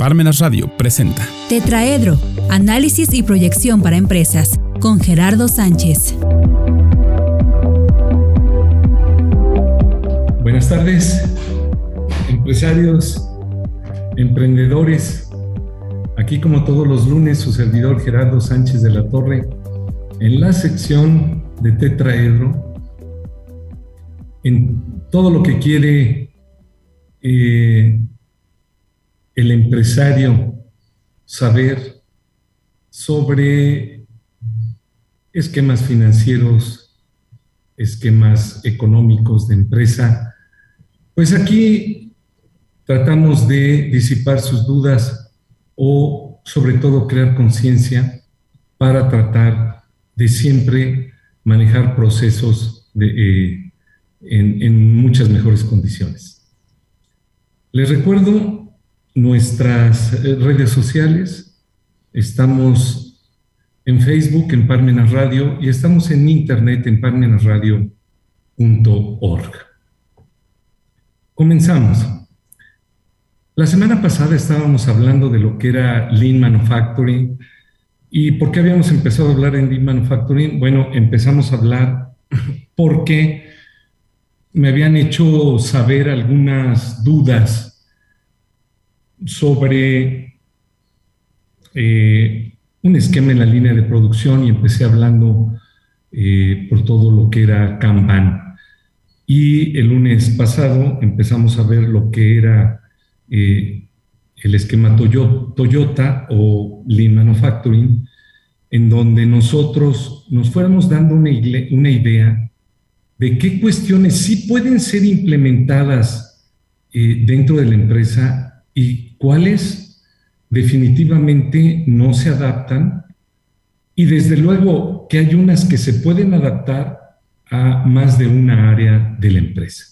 Parmenas Radio presenta Tetraedro, análisis y proyección para empresas, con Gerardo Sánchez. Buenas tardes, empresarios, emprendedores. Aquí como todos los lunes, su servidor Gerardo Sánchez de la Torre, en la sección de Tetraedro, en todo lo que quiere eh, el empresario saber sobre esquemas financieros, esquemas económicos de empresa, pues aquí tratamos de disipar sus dudas o sobre todo crear conciencia para tratar de siempre manejar procesos eh, en muchas mejores condiciones. Les recuerdo nuestras eh, redes sociales. Estamos en Facebook, en Parmenas Radio, y estamos en internet, en parmenasradio.org. Comenzamos. La semana pasada estábamos hablando de lo que era Lean Manufacturing. ¿Y por qué habíamos empezado a hablar en Lean Manufacturing? Bueno, empezamos a hablar porque me habían hecho saber algunas dudas sobre eh, un esquema en la línea de producción y empecé hablando eh, por todo lo que era Kanban. Y el lunes pasado empezamos a ver lo que era eh, el esquema Toyota o Lean Manufacturing, en donde nosotros nos fuéramos dando una, una idea de qué cuestiones sí pueden ser implementadas dentro de la empresa y cuáles definitivamente no se adaptan y desde luego que hay unas que se pueden adaptar a más de una área de la empresa.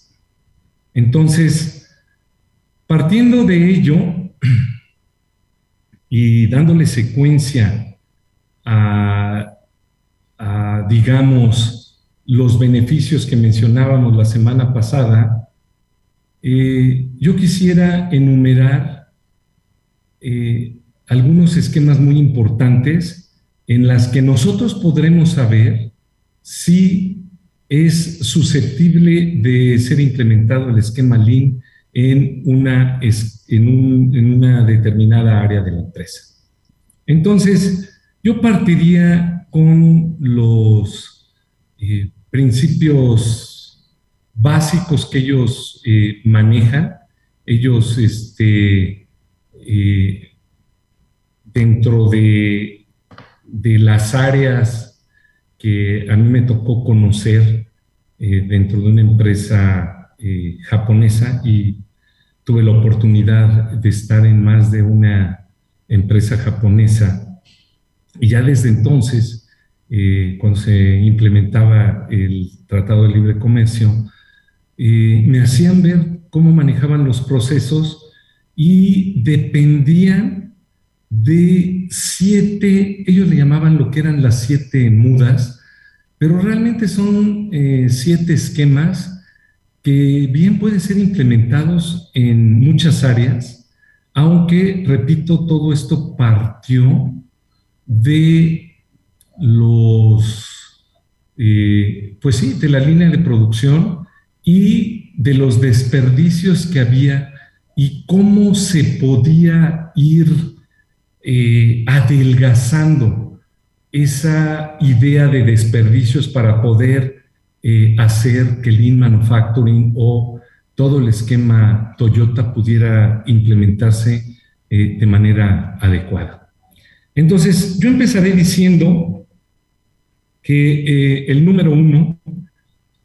Entonces, partiendo de ello y dándole secuencia a, digamos, los beneficios que mencionábamos la semana pasada, eh, yo quisiera enumerar eh, algunos esquemas muy importantes en las que nosotros podremos saber si es susceptible de ser implementado el esquema Lean en una, en, una determinada área de la empresa. Entonces, yo partiría con los eh, principios básicos que ellos eh, manejan. Ellos este, eh, dentro de, de, las áreas que a mí me tocó conocer eh, dentro de una empresa eh, japonesa y tuve la oportunidad de estar en más de una empresa japonesa. Y ya desde entonces, cuando se implementaba el Tratado de Libre Comercio, me hacían ver cómo manejaban los procesos y dependían de siete, ellos le llamaban lo que eran las siete mudas, pero realmente son eh, siete esquemas que bien pueden ser implementados en muchas áreas, aunque, repito, todo esto partió de los, eh, pues sí, de la línea de producción y de los desperdicios que había y cómo se podía ir eh, adelgazando esa idea de desperdicios para poder eh, hacer que Lean Manufacturing o todo el esquema Toyota pudiera implementarse eh, de manera adecuada. Entonces, yo empezaré diciendo que el número uno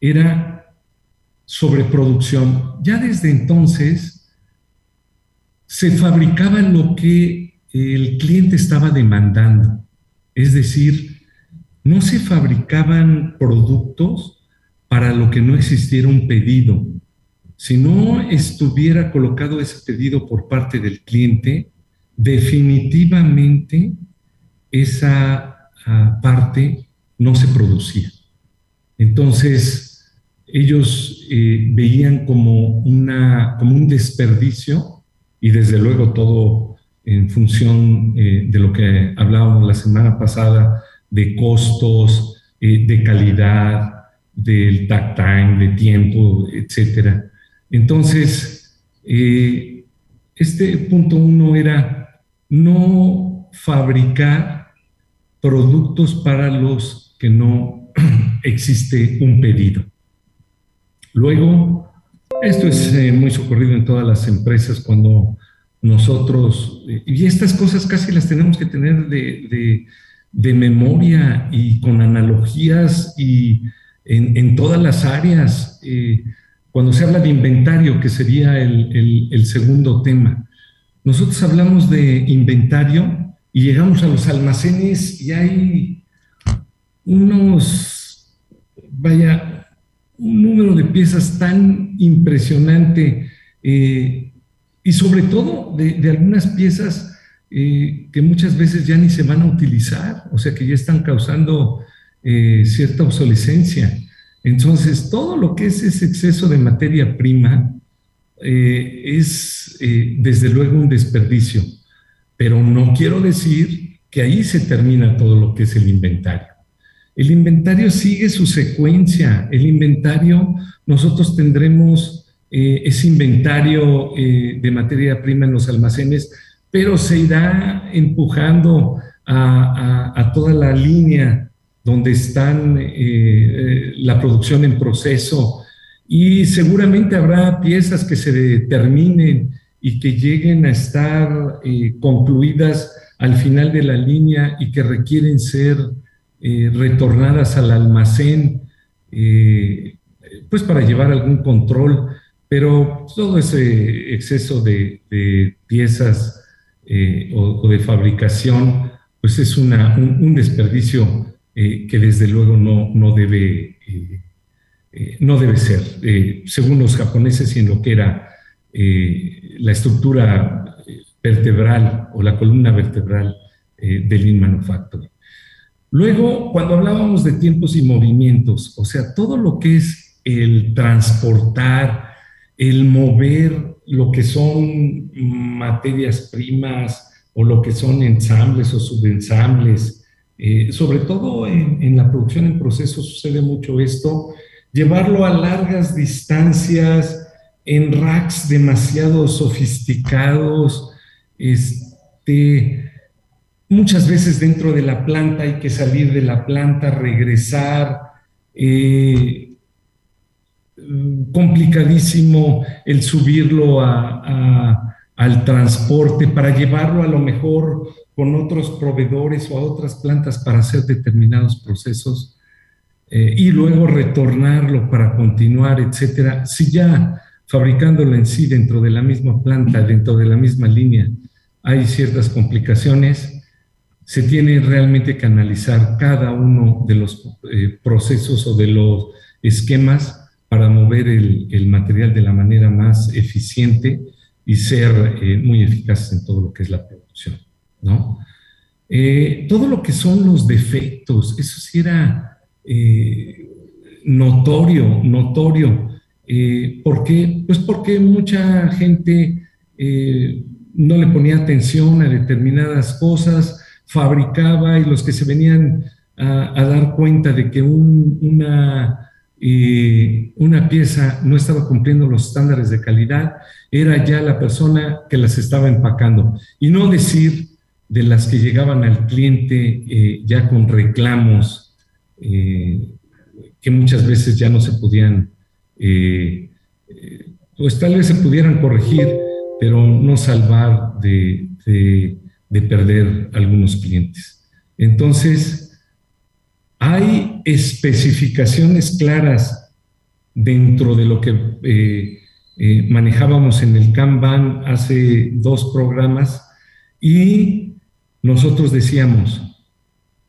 era sobreproducción. Ya desde entonces, se fabricaba lo que el cliente estaba demandando. Es decir, no se fabricaban productos para lo que no existiera un pedido. Si no estuviera colocado ese pedido por parte del cliente, definitivamente esa ah, parte no se producía. Entonces, ellos eh, veían como, una, como un desperdicio y desde luego todo en función de lo que hablábamos la semana pasada, de costos, de calidad, del tag time, de tiempo, etcétera. Entonces, este punto uno era no fabricar productos para los que no existe un pedido. Luego, esto es eh, muy socorrido en todas las empresas cuando nosotros, y estas cosas casi las tenemos que tener de, memoria y con analogías y en, todas las áreas. Eh, cuando se habla de inventario, que sería el, segundo tema, nosotros hablamos de inventario y llegamos a los almacenes y hay unos, vaya, un número de piezas tan impresionante eh, y sobre todo de, algunas piezas eh, que muchas veces ya ni se van a utilizar, o sea que ya están causando eh, cierta obsolescencia. Entonces, todo lo que es ese exceso de materia prima es desde luego un desperdicio, pero no quiero decir que ahí se termina todo lo que es el inventario. El inventario sigue su secuencia. El inventario, nosotros tendremos eh, ese inventario de materia prima en los almacenes, pero se irá empujando a toda la línea donde están eh, eh, la producción en proceso y seguramente habrá piezas que se determinen y que lleguen a estar eh, concluidas al final de la línea y que requieren ser retornadas al almacén, pues para llevar algún control, pero todo ese exceso de, piezas o, de fabricación, pues es un desperdicio eh, que desde luego no, no, debe, eh, eh, no debe ser. según los japoneses y en lo que era la estructura vertebral o la columna vertebral del Lean. Luego, cuando hablábamos de tiempos y movimientos, o sea, todo lo que es el transportar, el mover lo que son materias primas o lo que son ensambles o subensambles, eh, sobre todo en, la producción en proceso sucede mucho esto, llevarlo a largas distancias, en racks demasiado sofisticados, este, muchas veces dentro de la planta hay que salir de la planta, regresar, eh, complicadísimo el subirlo al transporte para llevarlo a lo mejor con otros proveedores o a otras plantas para hacer determinados procesos eh, y luego retornarlo para continuar, etcétera. Si ya fabricándolo en sí dentro de la misma planta, dentro de la misma línea, hay ciertas complicaciones, se tiene realmente que analizar cada uno de los eh, procesos o de los esquemas para mover el, material de la manera más eficiente y ser eh, muy eficaces en todo lo que es la producción. ¿no? Eh, todo lo que son los defectos, eso sí era notorio, notorio. ¿Por qué? Pues porque mucha gente no le ponía atención a determinadas cosas, fabricaba y los que se venían a, dar cuenta de que una, una pieza no estaba cumpliendo los estándares de calidad, era ya la persona que las estaba empacando. Y no decir de las que llegaban al cliente eh, ya con reclamos eh, que muchas veces ya no se podían, eh, pues tal vez se pudieran corregir, pero no salvar de perder algunos clientes. Entonces, hay especificaciones claras dentro de lo que manejábamos en el Kanban hace dos programas y nosotros decíamos,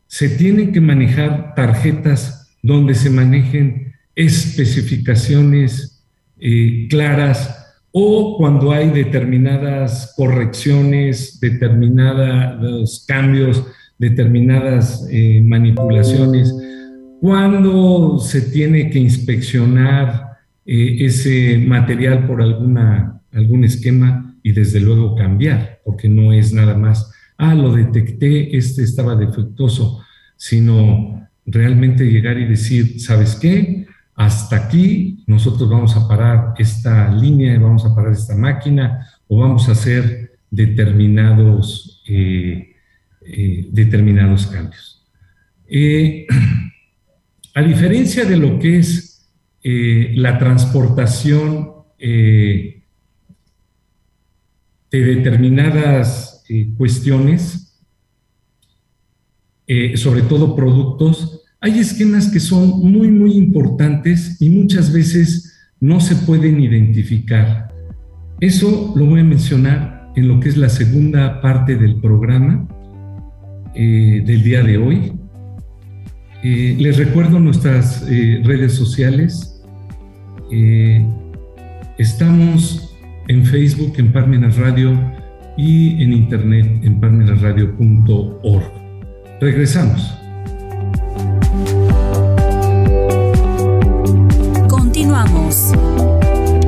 se tienen que manejar tarjetas donde se manejen especificaciones eh, claras o cuando hay determinadas correcciones, determinados cambios, determinadas eh, manipulaciones, cuando se tiene que inspeccionar eh, ese material por alguna, algún esquema, y desde luego cambiar, porque no es nada más, ah, lo detecté, este estaba defectuoso, sino realmente llegar y decir, ¿sabes qué? Hasta aquí nosotros vamos a parar esta línea, vamos a parar esta máquina o vamos a hacer determinados, eh, eh, determinados cambios. Eh, a diferencia de lo que es la transportación de determinadas cuestiones, sobre todo productos, hay esquemas que son muy, muy importantes y muchas veces no se pueden identificar. Eso lo voy a mencionar en lo que es la segunda parte del programa eh, del día de hoy. Eh, les recuerdo nuestras eh, redes sociales. estamos en Facebook, en Parmenas Radio y en internet en parmenasradio.org. Regresamos.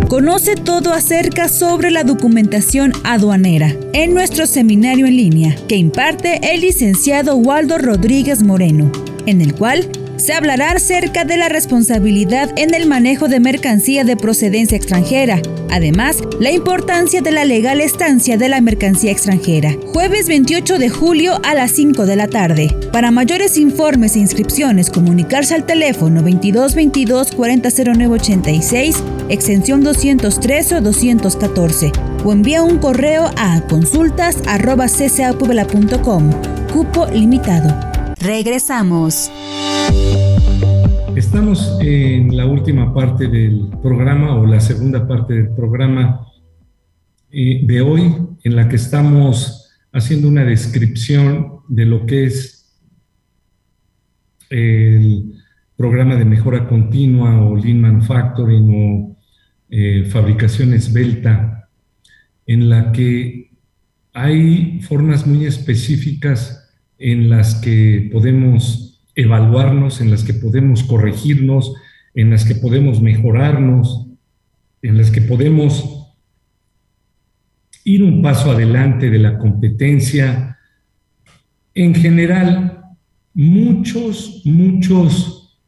Conoce todo acerca sobre la documentación aduanera en nuestro seminario en línea que imparte el licenciado Waldo Rodríguez Moreno, en el cual se hablará acerca de la responsabilidad en el manejo de mercancía de procedencia extranjera. Además, la importancia de la legal estancia de la mercancía extranjera. Jueves 28 de julio a las 5 de la tarde. Para mayores informes e inscripciones, comunicarse al teléfono 2222 400986, extensión 203 o 214, o envía un correo a consultas.ccapuebla.com. Cupo limitado. Regresamos. Estamos en la última parte del programa o la segunda parte del programa eh, de hoy en la que estamos haciendo una descripción de lo que es el programa de mejora continua o Lean Manufacturing o eh, fabricación esbelta, en la que hay formas muy específicas en las que podemos evaluarnos, en las que podemos corregirnos, en las que podemos mejorarnos, en las que podemos ir un paso adelante de la competencia. En general, muchos, muchos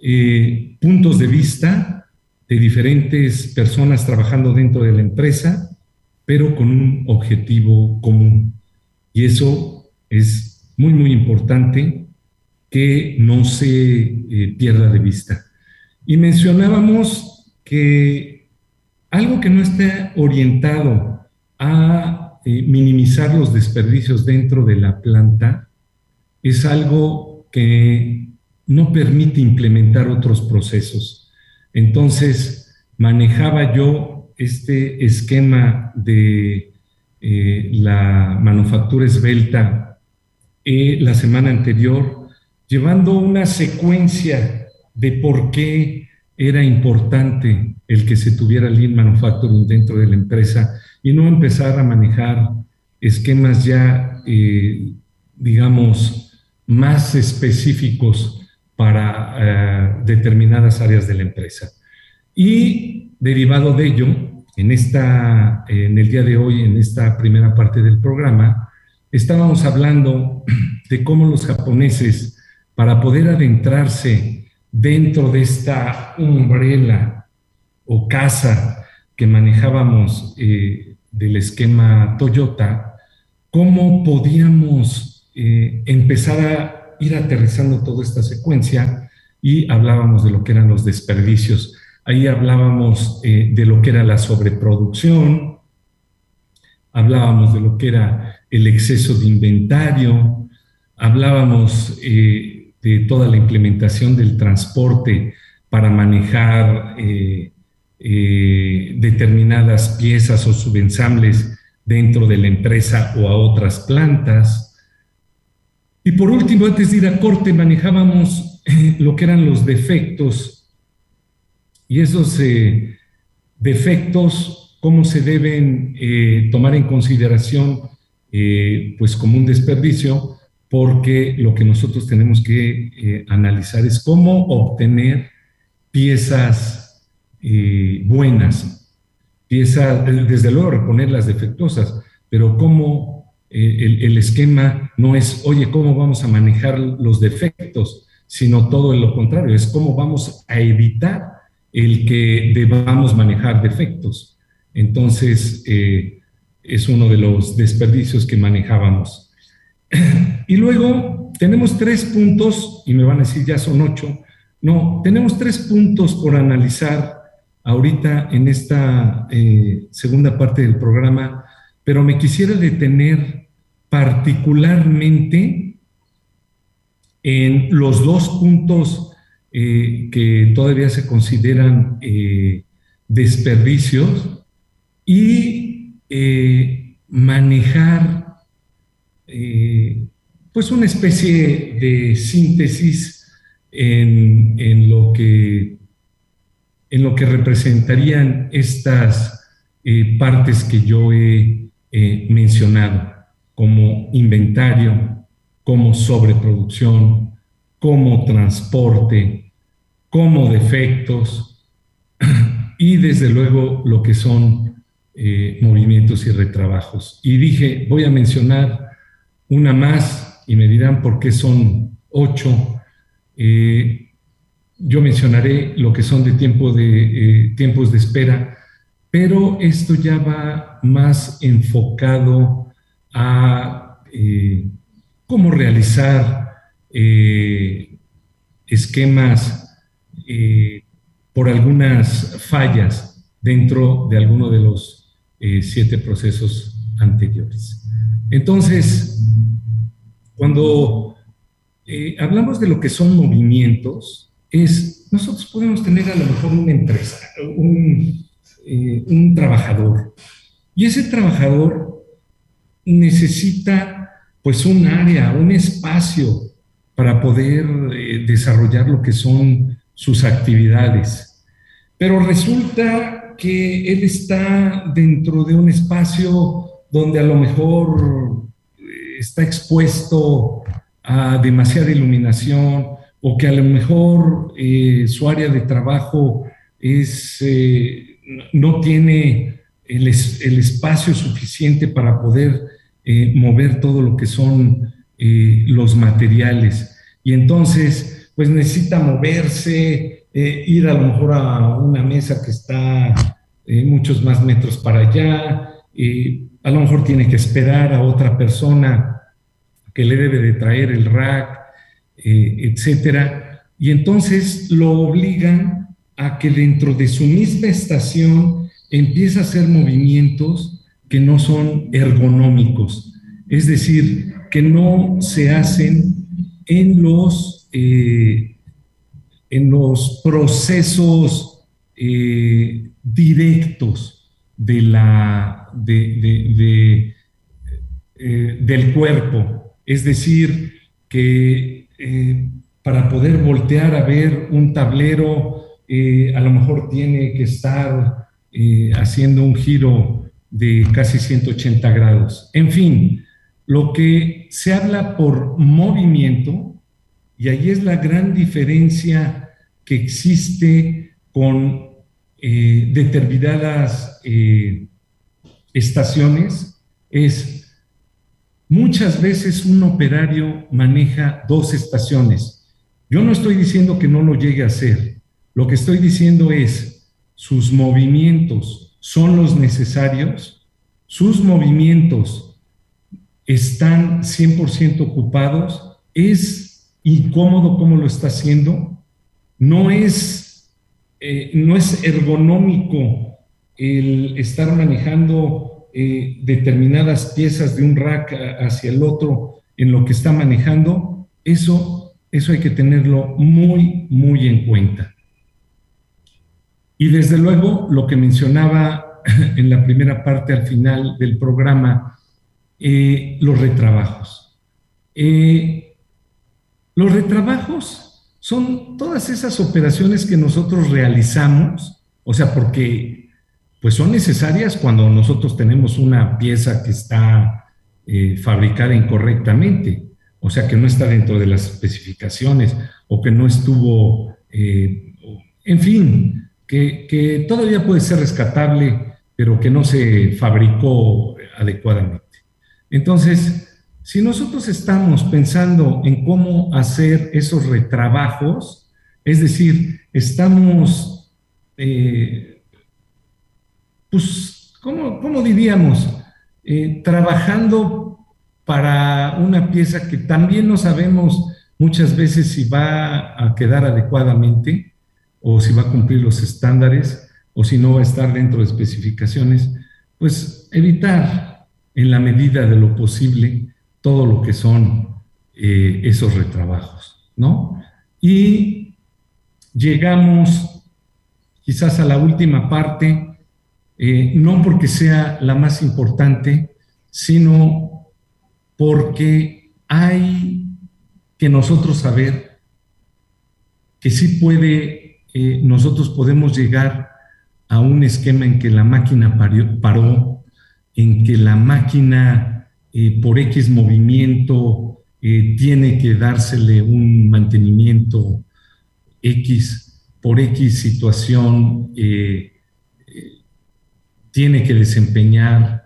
eh, puntos de vista de diferentes personas trabajando dentro de la empresa, pero con un objetivo común. Y eso es muy, muy importante que no se eh, pierda de vista. Y mencionábamos que algo que no está orientado a eh, minimizar los desperdicios dentro de la planta es algo que no permite implementar otros procesos. Entonces, manejaba yo este esquema de eh, la manufactura esbelta la semana anterior llevando una secuencia de por qué era importante el que se tuviera Lean Manufacturing dentro de la empresa y no empezar a manejar esquemas ya, eh, digamos, más específicos para eh, determinadas áreas de la empresa. Y derivado de ello, en, esta, en el día de hoy, en esta primera parte del programa, estábamos hablando de cómo los japoneses para poder adentrarse dentro de esta umbrella o casa que manejábamos eh, del esquema Toyota, cómo podíamos eh, empezar a ir aterrizando toda esta secuencia y hablábamos de lo que eran los desperdicios. Ahí hablábamos eh, de lo que era la sobreproducción, hablábamos de lo que era el exceso de inventario, hablábamos de toda la implementación del transporte para manejar eh, eh, determinadas piezas o subensambles dentro de la empresa o a otras plantas. Y por último, antes de ir a corte, manejábamos eh, lo que eran los defectos y esos defectos, cómo se deben tomar en consideración, pues como un desperdicio, porque lo que nosotros tenemos que eh, analizar es cómo obtener piezas eh, buenas. piezas, desde luego reponer las defectuosas, pero cómo eh, el, esquema no es, oye, ¿cómo vamos a manejar los defectos? Sino todo lo contrario, es cómo vamos a evitar el que debamos manejar defectos. Entonces, eh, es uno de los desperdicios que manejábamos. Y luego tenemos tres puntos, y me van a decir ya son ocho. No, tenemos tres puntos por analizar ahorita en esta eh, segunda parte del programa, pero me quisiera detener particularmente en los dos puntos eh, que todavía se consideran eh, desperdicios y manejar pues una especie de síntesis en lo que en lo que representarían estas eh, partes que yo he mencionado, como inventario, como sobreproducción, como transporte, como defectos y desde luego lo que son eh, movimientos y retrabajos. Y dije, voy a mencionar una más y me dirán por qué son ocho. Eh, yo mencionaré lo que son de, tiempo de eh, tiempos de espera, pero esto ya va más enfocado a cómo realizar esquemas por algunas fallas dentro de alguno de los siete procesos anteriores. Entonces, cuando hablamos de lo que son movimientos, es, nosotros podemos tener a lo mejor una empresa, un, eh, un trabajador, y ese trabajador necesita pues un área, un espacio para poder eh, desarrollar lo que son sus actividades. Pero resulta que él está dentro de un espacio donde a lo mejor eh, está expuesto a demasiada iluminación, o que a lo mejor eh, su área de trabajo es, eh, no tiene el, espacio suficiente para poder mover todo lo que son los materiales. Y entonces, pues necesita moverse, ir a lo mejor a una mesa que está muchos más metros para allá, a lo mejor tiene que esperar a otra persona que le debe de traer el rack, eh, etcétera, y entonces lo obligan a que dentro de su misma estación empiece a hacer movimientos que no son ergonómicos, es decir, que no se hacen en los, eh, en los procesos eh, directos de la, de, del cuerpo, es decir, que eh, para poder voltear a ver un tablero, eh, a lo mejor tiene que estar eh, haciendo un giro de casi 180 grados. En fin, lo que se habla por movimiento, y ahí es la gran diferencia que existe con determinadas estaciones, es Muchas veces un operario maneja dos estaciones. Yo no estoy diciendo que no lo llegue a hacer. Lo que estoy diciendo es, sus movimientos son los necesarios, sus movimientos están 100% ocupados, es incómodo como lo está haciendo, no es, eh, no es ergonómico el estar manejando eh, determinadas piezas de un rack hacia el otro en lo que está manejando, eso, eso hay que tenerlo muy, muy en cuenta. Y desde luego, lo que mencionaba en la primera parte al final del programa, eh, los retrabajos. Los retrabajos son todas esas operaciones que nosotros realizamos, o sea, porque pues son necesarias cuando nosotros tenemos una pieza que está eh, fabricada incorrectamente, o sea, que no está dentro de las especificaciones o que no estuvo, eh, en fin, que, todavía puede ser rescatable pero que no se fabricó adecuadamente. Entonces, si nosotros estamos pensando en cómo hacer esos retrabajos, es decir, estamos, eh, pues, ¿cómo, diríamos? Eh, trabajando para una pieza que también no sabemos muchas veces si va a quedar adecuadamente o si va a cumplir los estándares o si no va a estar dentro de especificaciones, pues evitar en la medida de lo posible todo lo que son eh, esos retrabajos, ¿no? Y llegamos quizás a la última parte, eh, no porque sea la más importante, sino porque hay que nosotros saber que sí puede, eh, nosotros podemos llegar a un esquema en que la máquina paró, en que la máquina eh, por X movimiento eh, tiene que dársele un mantenimiento X, por X situación eh, tiene que desempeñar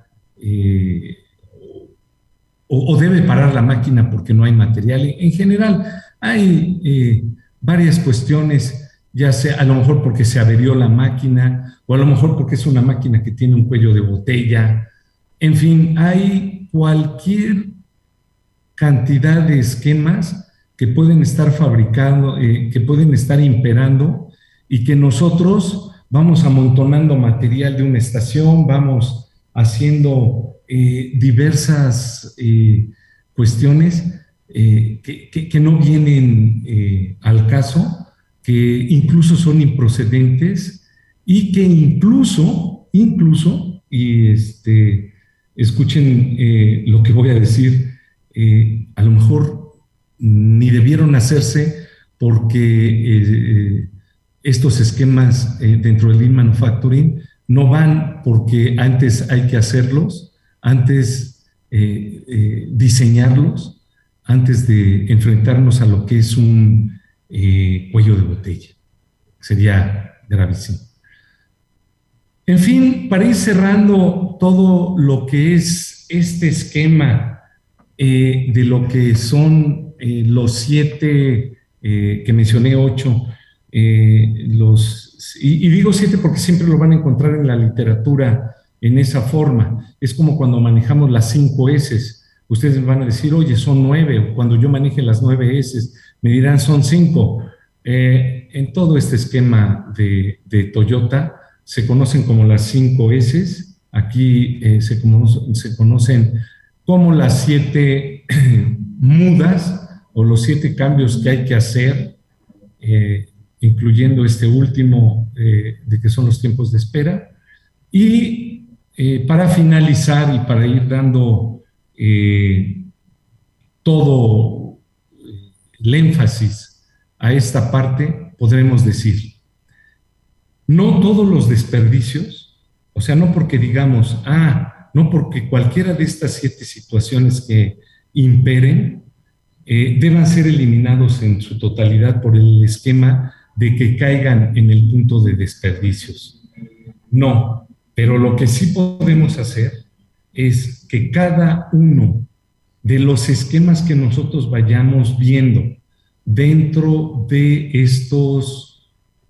o, debe parar la máquina porque no hay material. En general, hay varias cuestiones ya sea a lo mejor porque se averió la máquina o a lo mejor porque es una máquina que tiene un cuello de botella. En fin, hay cualquier cantidad de esquemas que pueden estar fabricando, eh, que pueden estar imperando y que nosotros vamos amontonando material de una estación, vamos haciendo eh, diversas eh, cuestiones que, no vienen al caso que incluso son improcedentes y que incluso, incluso, y este, escuchen eh, lo que voy a decir, eh, a lo mejor ni debieron hacerse porque eh, estos esquemas dentro del Lean Manufacturing no van porque antes hay que hacerlos, antes diseñarlos, antes de enfrentarnos a lo que es un cuello de botella. Sería gravísimo. En fin, para ir cerrando todo lo que es este esquema eh, de lo que son eh, los siete, que mencioné ocho, los, y, digo siete porque siempre lo van a encontrar en la literatura en esa forma. Es como cuando manejamos las cinco S. Ustedes van a decir, oye, son nueve, cuando yo maneje las nueve S, me dirán, son cinco. Eh, en todo este esquema de, Toyota se conocen como las cinco S. Aquí eh, se, conocen como las siete mudas o los siete cambios que hay que hacer, eh, incluyendo este último de que son los tiempos de espera. Y para finalizar y para ir dando todo el énfasis a esta parte, podremos decir, no todos los desperdicios, o sea, no porque digamos, ah, no porque cualquiera de estas siete situaciones que imperen eh, deban ser eliminados en su totalidad por el esquema de que caigan en el punto de desperdicios. No, pero lo que sí podemos hacer es que cada uno de los esquemas que nosotros vayamos viendo dentro de estos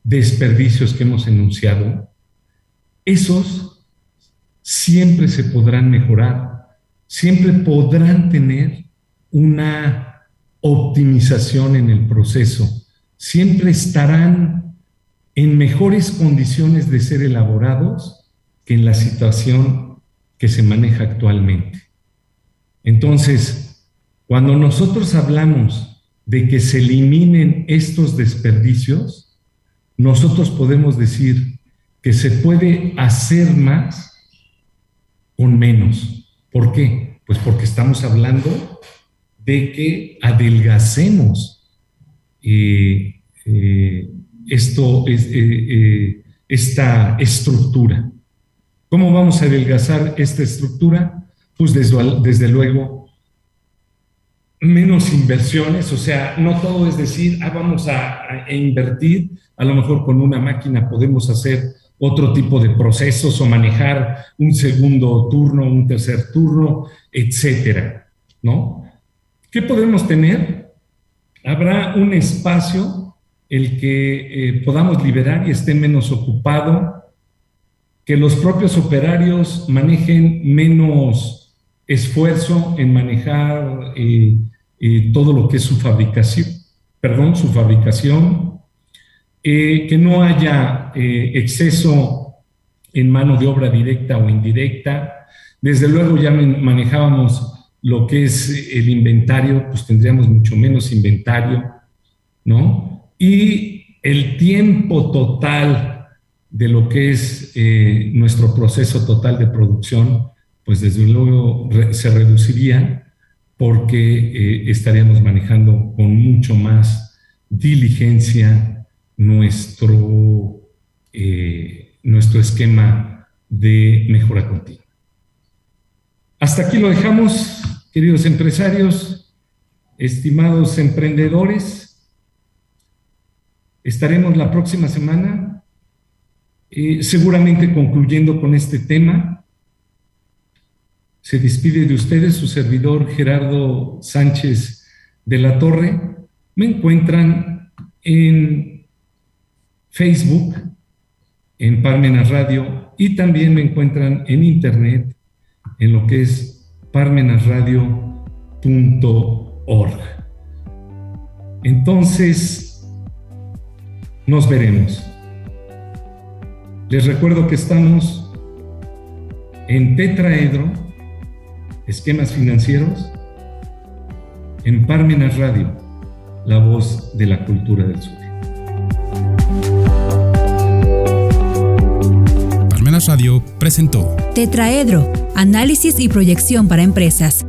desperdicios que hemos enunciado, esos siempre se podrán mejorar, siempre podrán tener una optimización en el proceso, siempre estarán en mejores condiciones de ser elaborados que en la situación que se maneja actualmente. Entonces, cuando nosotros hablamos de que se eliminen estos desperdicios, nosotros podemos decir que se puede hacer más con menos. ¿Por qué? Pues porque estamos hablando de que adelgacemos eh, eh, esto, eh, esta estructura. ¿Cómo vamos a adelgazar esta estructura? pues desde, luego menos inversiones, o sea, no todo es decir, ah, vamos a, invertir, a lo mejor con una máquina podemos hacer otro tipo de procesos o manejar un segundo turno, un tercer turno, etcétera, ¿no? ¿Qué podemos tener? Habrá un espacio el que eh, podamos liberar y esté menos ocupado, que los propios operarios manejen menos esfuerzo en manejar eh, eh, todo lo que es su fabricación, perdón, su fabricación, que no haya exceso en mano de obra directa o indirecta. Desde luego ya manejábamos lo que es el inventario, pues tendríamos mucho menos inventario, ¿no? Y el tiempo total de lo que es eh, nuestro proceso total de producción, pues desde luego se reduciría porque eh, estaríamos manejando con mucho más diligencia nuestro, eh, nuestro esquema de mejora continua. Hasta aquí lo dejamos. Queridos empresarios, estimados emprendedores, estaremos la próxima semana eh, seguramente concluyendo con este tema. Se despide de ustedes su servidor Gerardo Sánchez de la Torre. Me encuentran en Facebook, en Parmenas Radio, y también me encuentran en Internet, en lo que es parmenasradio.org. Entonces, nos veremos. Les recuerdo que estamos en Tetraedro, esquemas financieros, en Parmenas Radio, la voz de la cultura del sur. Parmenas Radio presentó Tetraedro, análisis y proyección para empresas